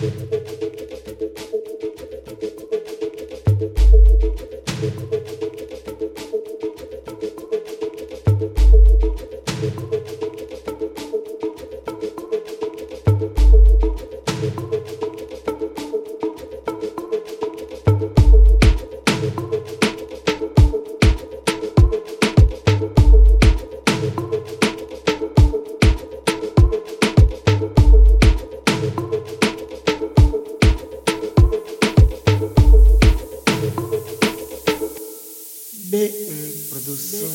Thank you. Produções.